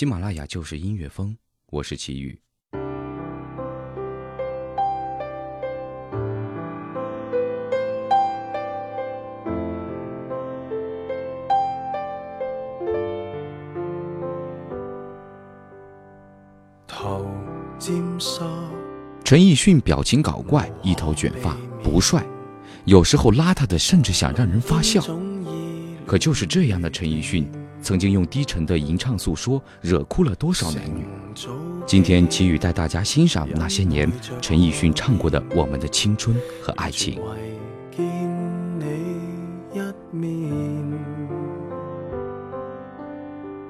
喜马拉雅就是音乐风，我是齐宇。陈奕迅表情搞怪，一头卷发，不帅，有时候邋遢的甚至想让人发笑。可就是这样的陈奕迅。曾经用低沉的吟唱诉说，惹哭了多少男女？今天齐宇带大家欣赏那些年陈奕迅唱过的我们的青春和爱情。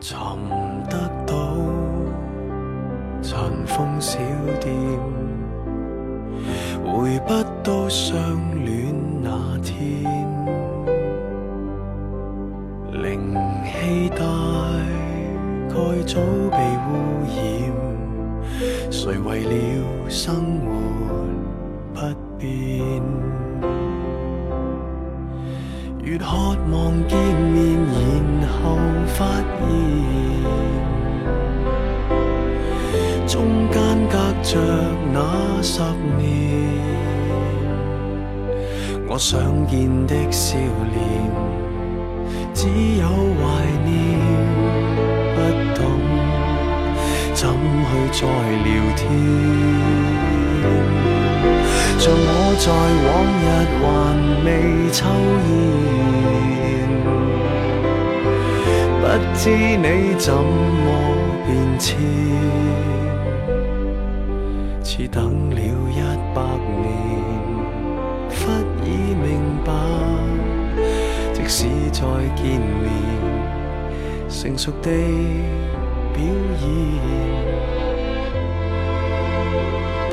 寻得到尘封小店，回不到相生活不变？越渴望见面，然后发现中间隔着那十年，我想见的笑脸。只有怀念，不懂怎去再聊天。像我在往日还未抽烟，不知你怎么变迁，似等了一百年，忽已明白。即使再见面，成熟地表演。不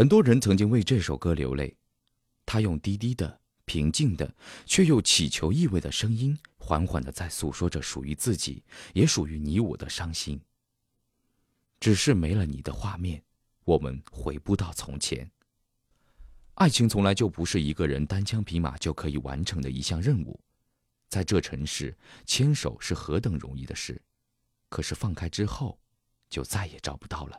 很多人曾经为这首歌流泪，他用低低的、平静的，却又乞求意味的声音，缓缓的在诉说着属于自己，也属于你我的伤心。只是没了你的画面，我们回不到从前。爱情从来就不是一个人单枪匹马就可以完成的一项任务。在这城市，牵手是何等容易的事，可是放开之后，就再也找不到了。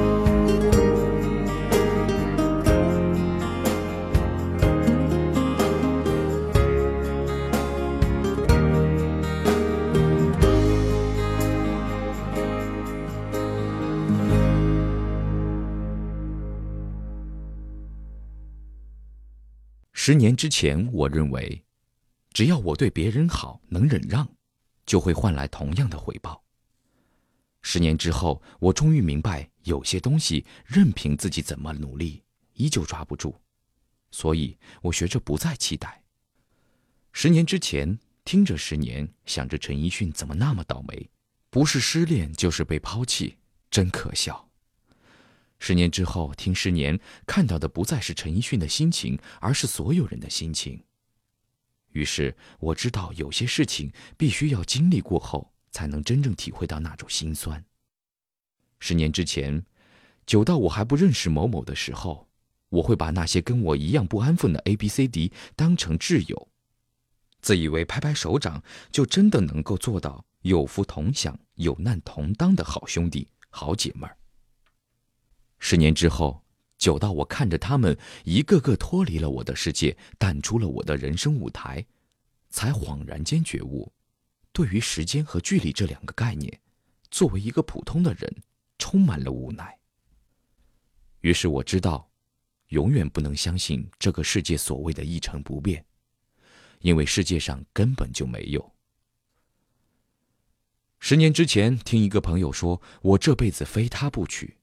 十年之前，我认为，只要我对别人好，能忍让，就会换来同样的回报。十年之后，我终于明白，有些东西任凭自己怎么努力，依旧抓不住，所以我学着不再期待。十年之前，听着十年，想着陈奕迅怎么那么倒霉，不是失恋就是被抛弃，真可笑。十年之后，听十年看到的不再是陈奕迅的心情，而是所有人的心情。于是我知道，有些事情必须要经历过后，才能真正体会到那种心酸。十年之前，久到我还不认识某某的时候，我会把那些跟我一样不安分的 A、B、C、D 当成挚友，自以为拍拍手掌就真的能够做到有福同享、有难同当的好兄弟、好姐妹儿。十年之后，久到我看着他们一个个脱离了我的世界，淡出了我的人生舞台，才恍然间觉悟，对于时间和距离这两个概念，作为一个普通的人，充满了无奈。于是我知道，永远不能相信这个世界所谓的一成不变，因为世界上根本就没有。十年之前，听一个朋友说，我这辈子非他不娶。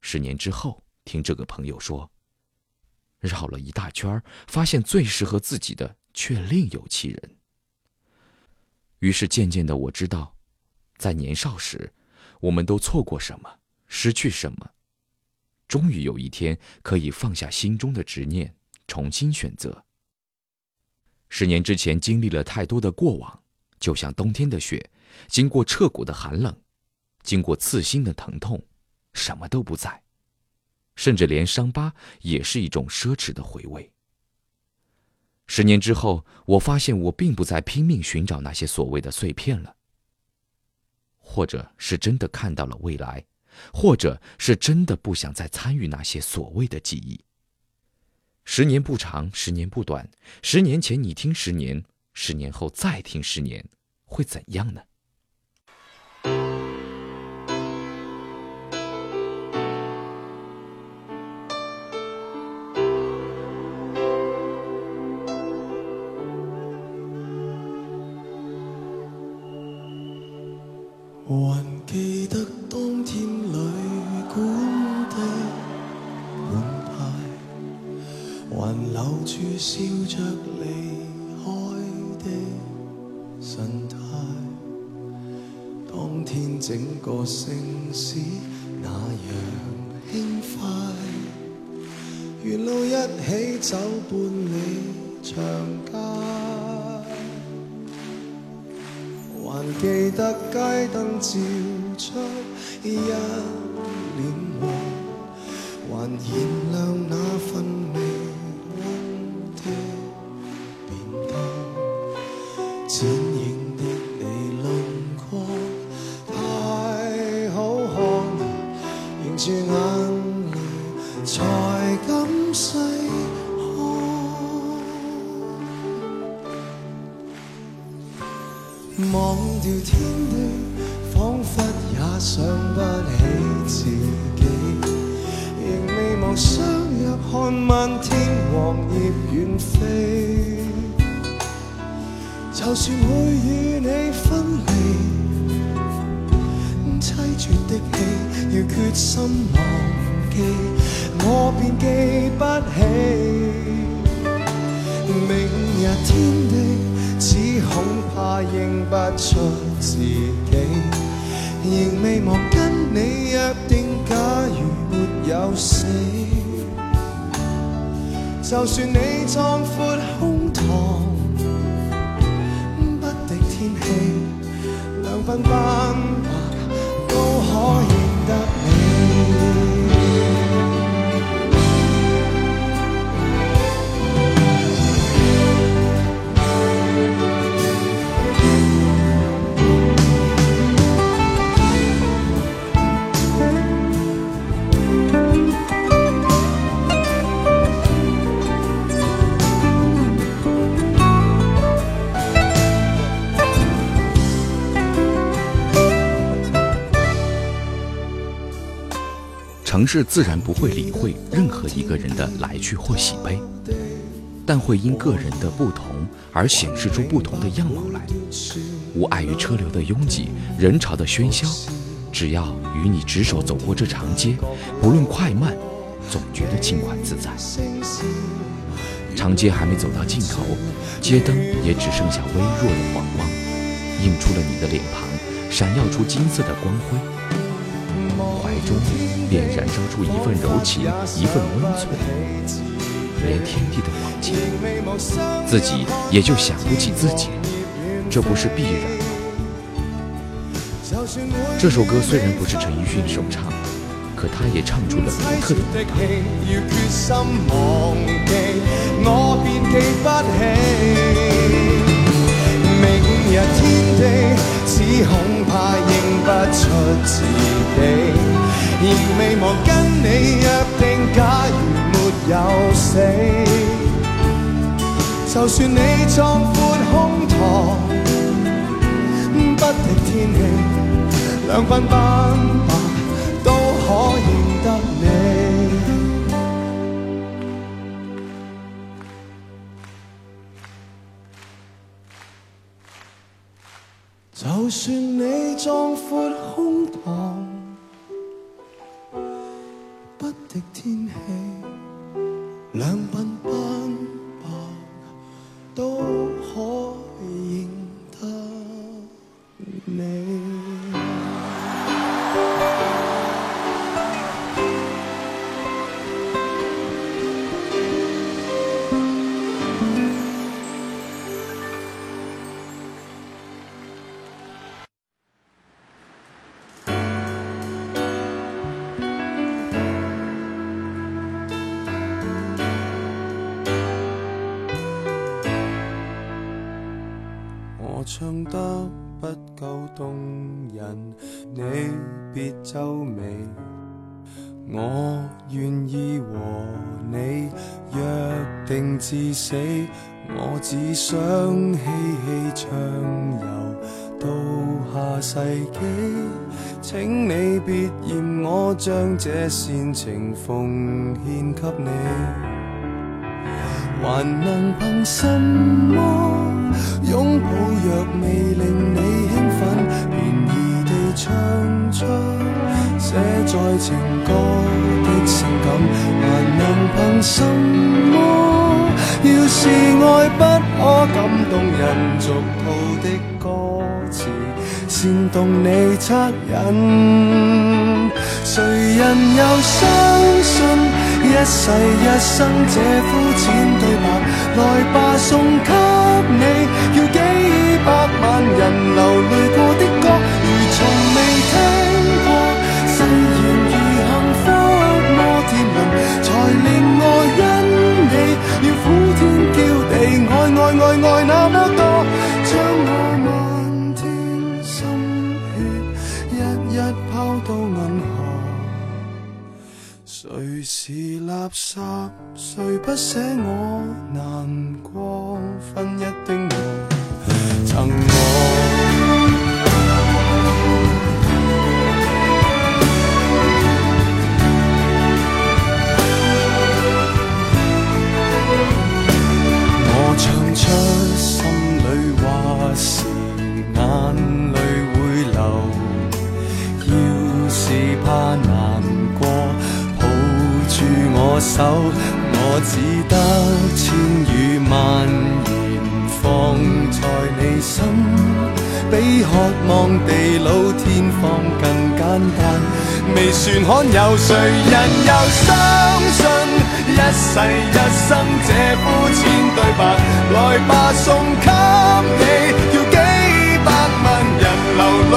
十年之后，听这个朋友说。绕了一大圈发现最适合自己的却另有其人。于是渐渐的，我知道，在年少时，我们都错过什么，失去什么，终于有一天可以放下心中的执念，重新选择。十年之前经历了太多的过往，就像冬天的雪，经过彻骨的寒冷，经过刺心的疼痛，什么都不在。甚至连伤疤也是一种奢侈的回味。十年之后，我发现我并不再拼命寻找那些所谓的碎片了，或者是真的看到了未来，或者是真的不想再参与那些所谓的记忆。十年不长，十年不短，十年前你听十年，十年后再听十年，会怎样呢？笑着离开的神态。当天整个城市那样轻快，沿路一起走半里长街。还记得街灯照出一脸黄，还燃亮那 to 我便记不起。明日天地。只恐怕认不出自己，仍未忘跟你约定。假如没有死，就算你壮阔胸膛，不敌天气，两鬓斑白都可以市自然不会理会任何一个人的来去或喜悲，但会因个人的不同而显示出不同的样貌来。无碍于车流的拥挤、人潮的喧嚣，只要与你执手走过这长街，不论快慢，总觉得轻快自在。长街还没走到尽头，街灯也只剩下微弱的黄光，映出了你的脸庞，闪耀出金色的光辉。便燃烧出一份柔情，一份温存，连天地的往前，自己也就想不起自己，这不是必然吗？这首歌虽然不是陈奕迅首唱，可他也唱出了独特的味道。明日天地，只恐怕认不出自己，仍未忘跟你约定。假如没有死，就算你壮阔胸膛，不敌天气，两鬓斑白都可认得你。就算你壮阔胸膛，的天气，两鬓斑白都可认得你。唱得不够动人，你别皱眉。我愿意和你约定至死，我只想嬉戏畅游到下世纪。请你别嫌我将这煽情奉献给你。还能凭什么拥抱？若未令你兴奋，便宜地唱出写在情歌的性感。还能凭什么？要是爱不可感动人，俗套的歌词煽动你恻隐，谁人又相信？一世一生这肤浅对白，来吧送给你，要几百万人流泪过的歌，如从未听过。誓言如幸福摩天轮，才令我因你要苦天叫地，爱爱爱爱那么多，将我漫天心血一一抛到银河。谁是垃圾？谁不舍我难过？分一丁目我只得千语万言放在你心，比渴望地老天荒更简单。未算罕有，谁人又相信一世一生这肤浅对白？来吧，送给你，要几百万人流泪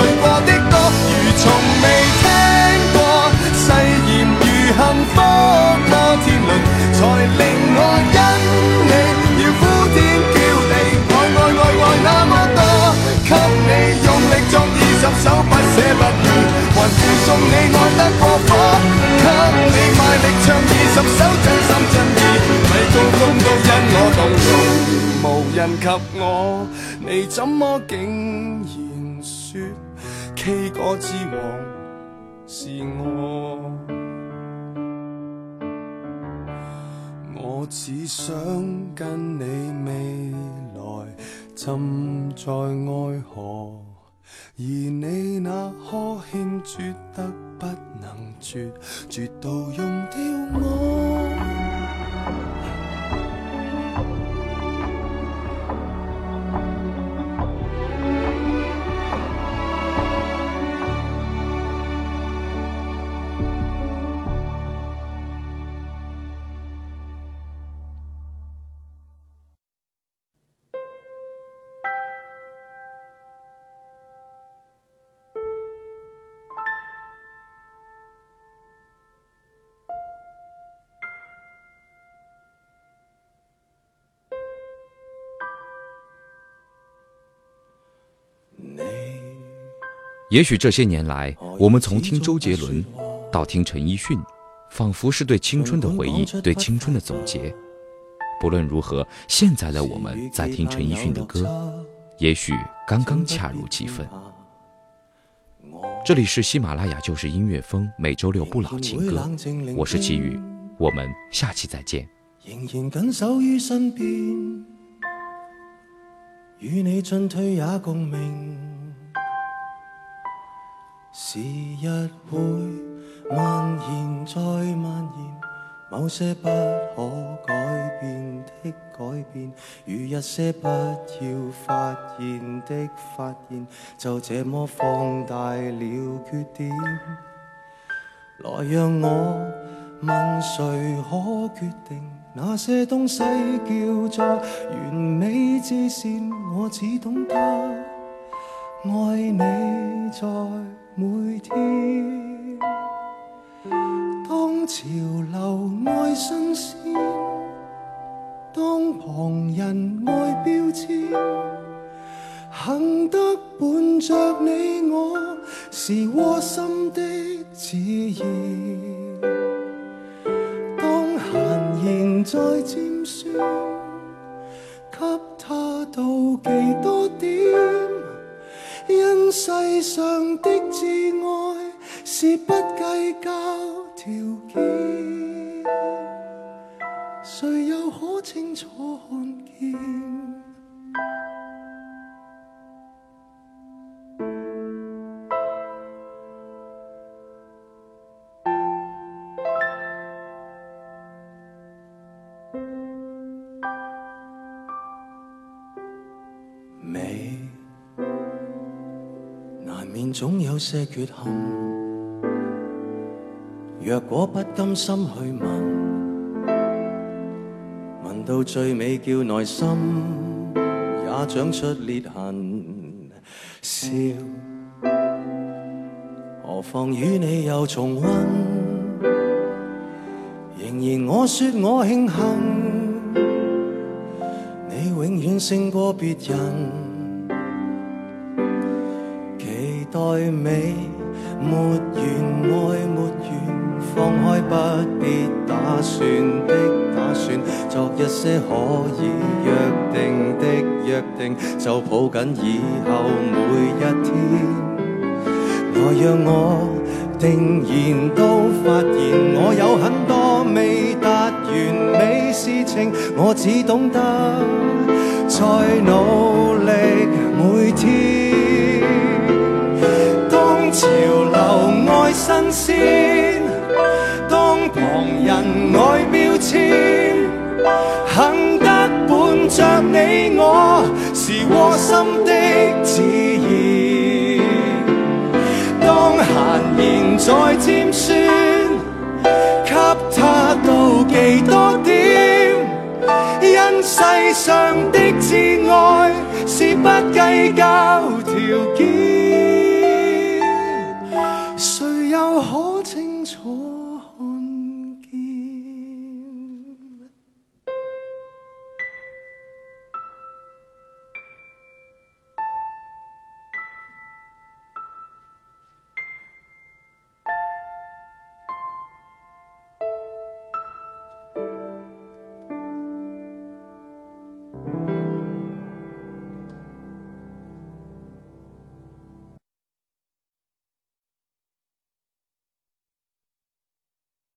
手不捨不棄，還附送你愛得过火，給你卖力唱二十首真心真意，米高峰都因我動容，無人及我，你怎麼竟然說 K 歌之王是我？我只想跟你未來浸在愛河，而你那呵欠绝得不能绝，绝到用掉我。也许这些年来，我们从听周杰伦到听陈奕迅，仿佛是对青春的回忆，对青春的总结。不论如何，现在的我们在听陈奕迅的歌，也许刚刚恰如其分。这里是喜马拉雅就是音乐风，每周六不老情歌，我是齐宇，我们下期再见。仍然緊守於身邊，與你进退也共鳴。時日會蔓延再蔓延，某些不可改变的改变，如一些不要发现的发现，就这么放大了缺点。来让我问谁可决定，那些东西叫做完美至善，我只懂得爱你在每天。当潮流爱新鲜，当旁人爱标签，行得伴着你我，是窝心的自然。当闲言再尖酸，给他妒忌多点，因世上的挚爱是不计较条件，谁又可清楚看见？美总有些缺陷，若果不甘心去问，问到最尾叫内心也长出裂痕。笑，何妨与你又重温？仍然我说我庆幸。你永遠勝過別人，待美没完爱没完，放开不必打算的打算，作一些可以约定的约定，就抱紧以后每一天。來讓我定然都发现，我有很多未达完美事情，我只懂得再努力每天。潮流爱新鲜，当旁人爱标签，幸得伴着你我，是窝心的自然。当闲言再尖酸，给他妒忌多点，因世上的摯愛是不计较条件。